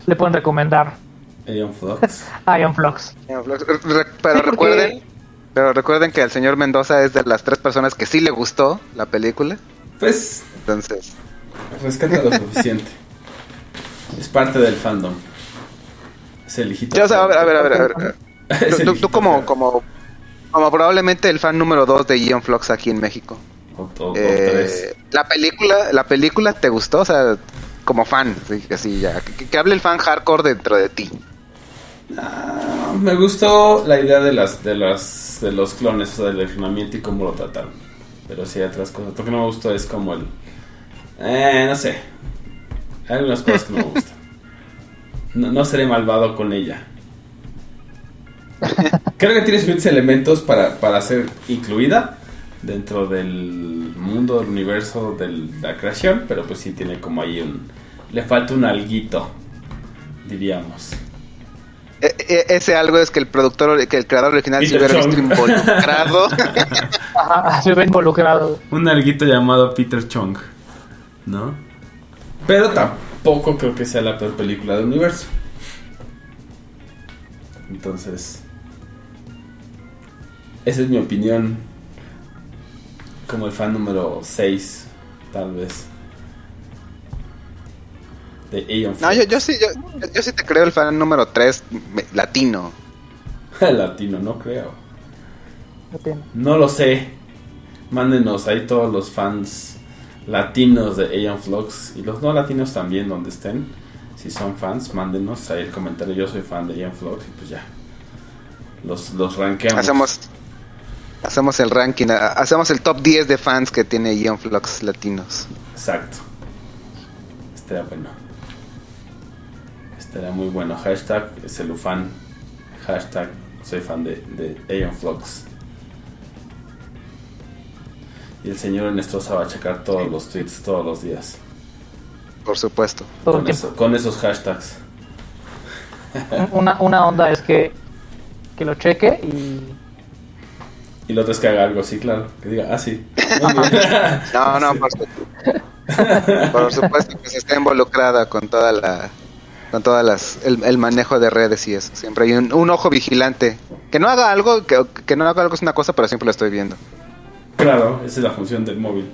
le pueden recomendar Aeon Flux. Iron Flux. Pero Sí, porque- recuerden, pero recuerden que al señor Mendoza es de las tres personas que sí le gustó la película. Pues Entonces, rescata lo suficiente. Es parte del fandom. Es el hijito. yo, o sea, a ver, a ver, a ver, a ver. Tú, el tú- tú hijito como, como, como probablemente el fan número dos de Ion Flux aquí en México. O, o- o Eh, la película, la película te gustó, o sea, como fan, sí, así ya, que, que hable el fan hardcore dentro de ti. Ah, me gustó la idea de las de las de los clones, o sea, del entrenamiento y cómo lo trataron. Pero sí hay otras cosas. Lo que no me gustó es como el eh, no sé. Hay algunas cosas que no me gustan. No, no seré malvado con ella. Creo que tiene suficientes elementos para, para ser incluida dentro del mundo, del universo, de la creación, pero pues sí tiene como ahí un... Le falta un alguito, diríamos. E- e- ese algo es que el productor, que el creador original se Peter hubiera visto Chung. involucrado. Ajá, se ve involucrado. Un alguito llamado Peter Chung, ¿no? Pero tampoco creo que sea la peor película del universo. Entonces, esa es mi opinión. Como el fan número 6, tal vez. De Aeon no, yo, yo sí, yo, yo sí te creo el fan número 3 latino. Latino, no creo. No tiene. No lo sé. Mándenos ahí todos los fans latinos de Aeon Flux y los no latinos también donde estén. Si son fans, mándenos ahí el comentario. Yo soy fan de Aeon Flux y pues ya. Los, los rankeamos. Hacemos hacemos el ranking, ha- hacemos el top 10 de fans que tiene Ion Flux latinos. Exacto. Estaría bueno. Estaría muy bueno. Hashtag celufan. Hashtag soy fan de, de Aeon Flux. Y el señor Ernesto va a checar todos los tweets todos los días. Por supuesto. Con, eso- con esos hashtags. Una, una onda es que, que lo cheque y Y lo otro es que haga algo así, claro. Que diga, ah, sí. No, no, por, su- por supuesto que se está involucrada con toda la con todas las el, el manejo de redes y eso. Siempre hay un, un ojo vigilante. Que no haga algo, que, que no haga algo es una cosa, pero siempre lo estoy viendo. Claro, esa es la función del móvil.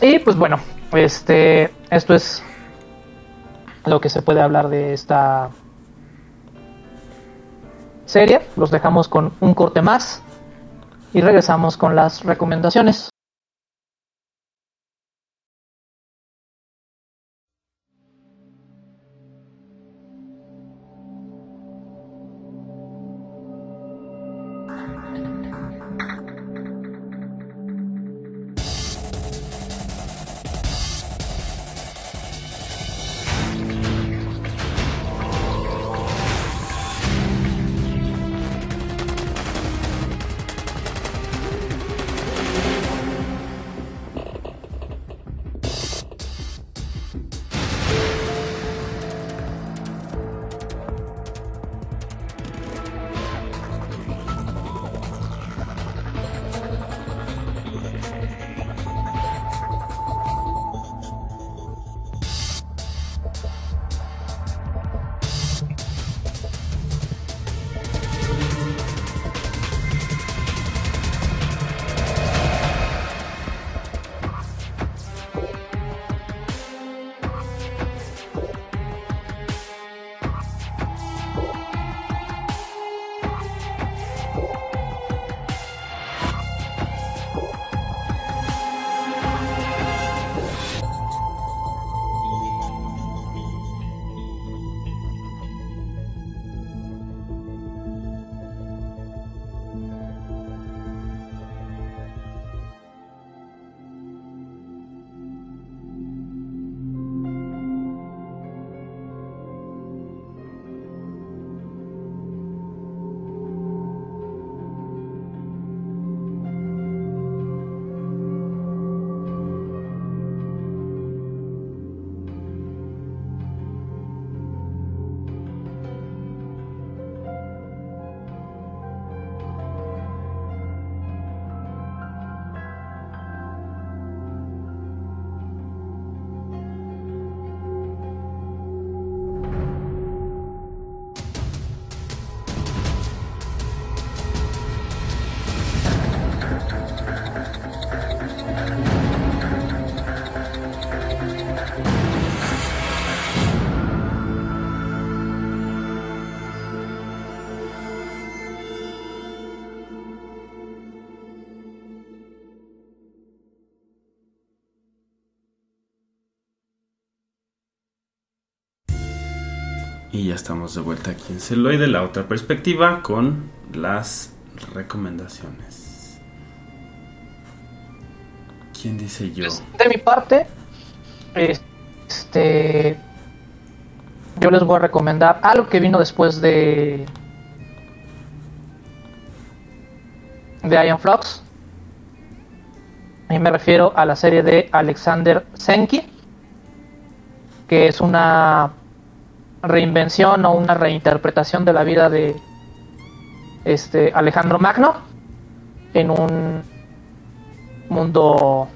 Y pues bueno, este, esto es lo que se puede hablar de esta serie. Los dejamos con un corte más y regresamos con las recomendaciones. Y ya estamos de vuelta aquí en Celoide, la otra perspectiva, con las recomendaciones. ¿Quién dice yo? Pues, de mi parte, este, yo les voy a recomendar algo que vino después de de Iron Flux. Y me refiero a la serie de Alexander Senki, que es una reinvención o una reinterpretación de la vida de este Alejandro Magno en un mundo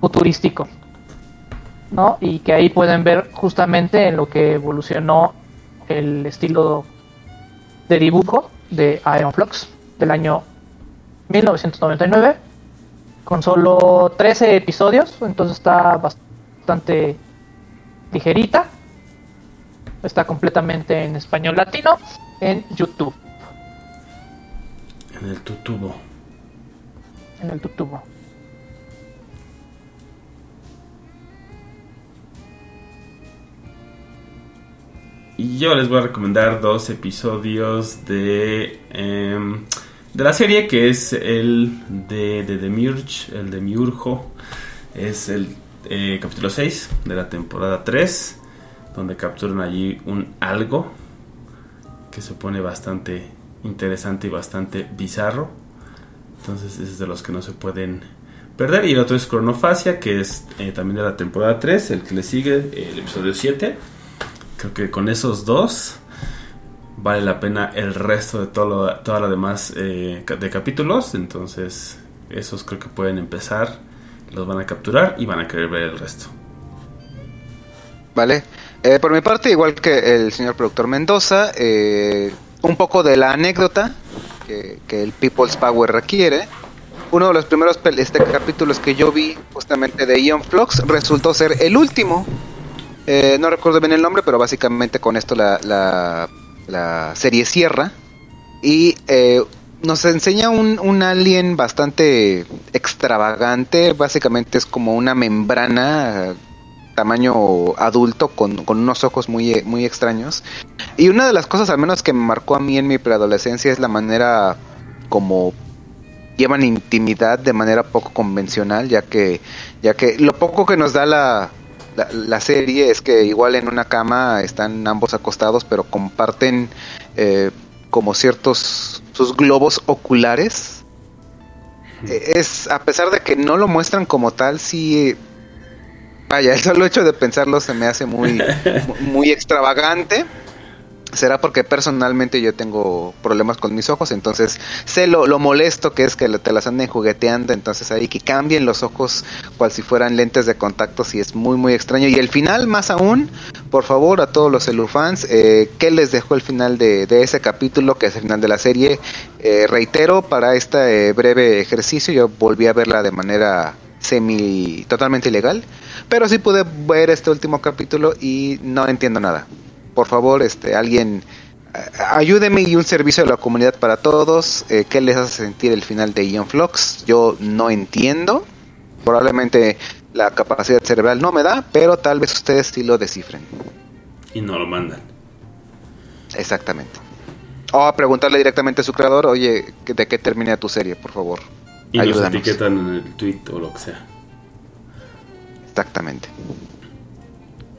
futurístico, ¿no? Y que ahí pueden ver justamente en lo que evolucionó el estilo de dibujo de Iron Flux del año 1999 con solo 13 episodios, entonces está bastante ligerita. Está completamente en español latino en YouTube, En el tutubo. en el YouTube. Y yo les voy a recomendar dos episodios de, em, de la serie que es el de, de el de Miurjo. Es el eh, capítulo 6 de la temporada 3, donde capturan allí un algo que se pone bastante interesante y bastante bizarro. Entonces es de los que no se pueden perder. Y el otro es Cronofasia, que es eh, también de la temporada 3, el que le sigue, el episodio 7. Creo que con esos dos vale la pena el resto de todo lo, toda demás eh, de capítulos. Entonces esos creo que pueden empezar, los van a capturar y van a querer ver el resto. Vale. Eh, por mi parte, igual que el señor productor Mendoza, eh, un poco de la anécdota que, que el People's Power requiere. Uno de los primeros este, capítulos que yo vi justamente de Ion Flux resultó ser el último. Eh, no recuerdo bien el nombre, pero básicamente con esto la, la, la serie cierra. Y eh, nos enseña un, un alien bastante extravagante. Básicamente es como una membrana tamaño adulto con, con unos ojos muy, eh, muy extraños. Y una de las cosas al menos que me marcó a mí en mi preadolescencia es la manera como llevan intimidad de manera poco convencional, ya que, ya que lo poco que nos da la, la, la serie es que igual en una cama están ambos acostados, pero comparten eh, como ciertos sus globos oculares. Eh, Es a pesar de que no lo muestran como tal, sí Vaya, el solo hecho de pensarlo se me hace muy, mu- muy extravagante. Será porque personalmente yo tengo problemas con mis ojos, entonces sé lo, lo molesto que es que te las anden jugueteando, entonces ahí que cambien los ojos cual si fueran lentes de contacto, sí es muy muy extraño. Y el final, más aún, por favor a todos los celufans, eh, ¿qué les dejó el final de, de ese capítulo, que es el final de la serie? Eh, reitero, para este eh, breve ejercicio yo volví a verla de manera semi totalmente ilegal pero sí pude ver este último capítulo y no entiendo nada. Por favor este alguien eh, ayúdeme y un servicio de la comunidad para todos. Eh, qué les hace sentir el final de Ion Flux yo no entiendo. Probablemente la capacidad cerebral no me da pero tal vez ustedes sí lo descifren. Y no lo mandan. exactamente. O a preguntarle directamente a su creador oye ¿de qué termina tu serie por favor Y nos ayúdanos etiquetan en el tweet o lo que sea. exactamente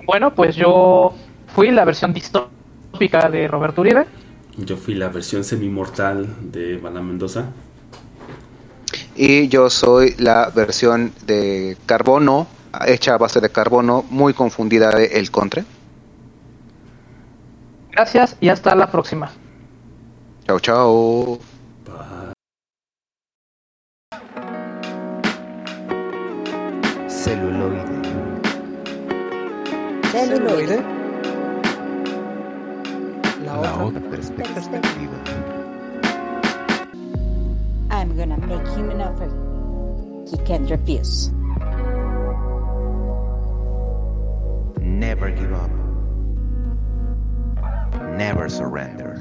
Bueno, pues yo fui la versión distópica de Roberto Uribe. Yo fui la versión semi-mortal de Bala Mendoza. Y yo soy la versión de carbono, hecha a base de carbono, muy confundida de El Contre. Gracias y hasta la próxima. Chao, chao. Celuloide. La, La otra perspectiva. I'm gonna make him an offer he can't refuse. Never give up. Never surrender.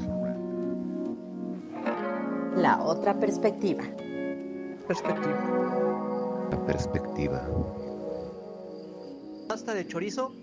La otra perspectiva. perspectiva. La perspectiva. Pasta de chorizo.